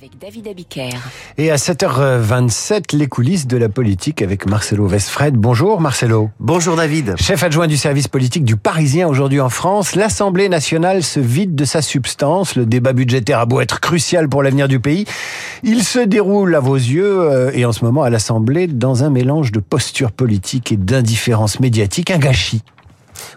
avec David Abiker. Et à 7h27, les coulisses de la politique avec Marcelo Westfred. Bonjour Marcelo. Bonjour David. Chef adjoint du service politique du Parisien aujourd'hui en France, l'Assemblée nationale se vide de sa substance. Le débat budgétaire a beau être crucial pour l'avenir du pays. Il se déroule à vos yeux euh, et en ce moment à l'Assemblée dans un mélange de posture politique et d'indifférence médiatique, un gâchis.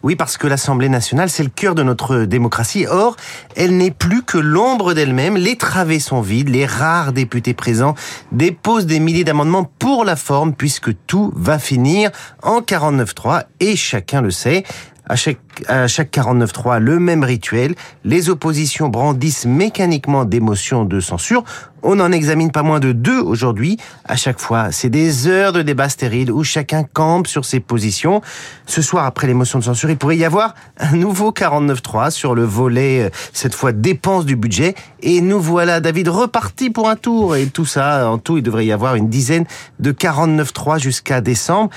Oui, parce que l'Assemblée nationale, c'est le cœur de notre démocratie. Or, elle n'est plus que l'ombre d'elle-même. Les travées sont vides. Les rares députés présents déposent des milliers d'amendements pour la forme, puisque tout va finir en 49.3. Et chacun le sait. À chaque, à chaque 49.3, le même rituel. Les oppositions brandissent mécaniquement des motions de censure. On n'en examine pas moins de deux aujourd'hui. À chaque fois, c'est des heures de débat stériles où chacun campe sur ses positions. Ce soir, après les motions de censure, il pourrait y avoir un nouveau 49.3 sur le volet, euh, cette fois dépenses du budget. Et nous voilà, David, reparti pour un tour. Et tout ça, en tout, il devrait y avoir une dizaine de 49.3 jusqu'à décembre.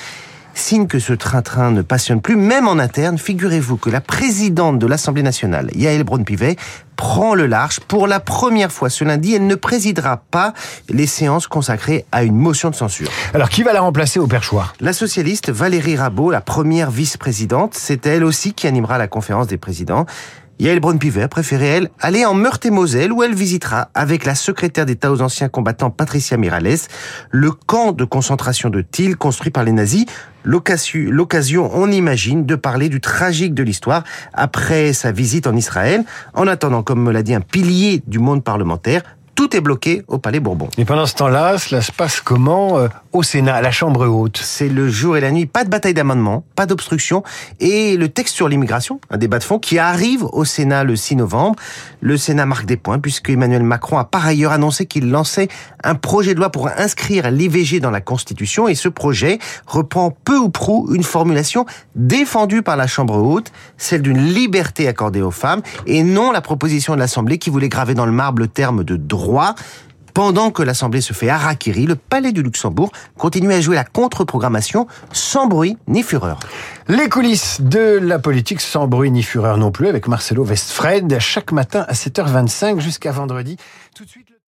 Signe que ce train-train ne passionne plus, même en interne, figurez-vous que la présidente de l'Assemblée nationale, Yael Braun-Pivet, prend le large. Pour la première fois ce lundi, elle ne présidera pas les séances consacrées à une motion de censure. Alors qui va la remplacer au perchoir La socialiste Valérie Rabault, la première vice-présidente, c'est elle aussi qui animera la conférence des présidents. Yael Braun-Pivet a elle, aller en Meurthe-et-Moselle où elle visitera, avec la secrétaire d'État aux anciens combattants Patricia Mirales, le camp de concentration de Thiel construit par les nazis. L'occasion, on imagine, de parler du tragique de l'histoire après sa visite en Israël. En attendant, comme me l'a dit un pilier du monde parlementaire, tout est bloqué au Palais Bourbon. Et pendant ce temps-là, cela se passe comment euh, au Sénat, à la Chambre haute C'est le jour et la nuit, pas de bataille d'amendements, pas d'obstruction, et le texte sur l'immigration, un débat de fond qui arrive au Sénat le 6 novembre. Le Sénat marque des points puisque Emmanuel Macron a par ailleurs annoncé qu'il lançait un projet de loi pour inscrire l'IVG dans la Constitution, et ce projet reprend peu ou prou une formulation défendue par la Chambre haute, celle d'une liberté accordée aux femmes, et non la proposition de l'Assemblée qui voulait graver dans le marbre le terme de droit pendant que l'Assemblée se fait harakiri, le Palais du Luxembourg continue à jouer la contre-programmation sans bruit ni fureur. Les coulisses de la politique sans bruit ni fureur non plus avec Marcelo Westfred chaque matin à 7h25 jusqu'à vendredi.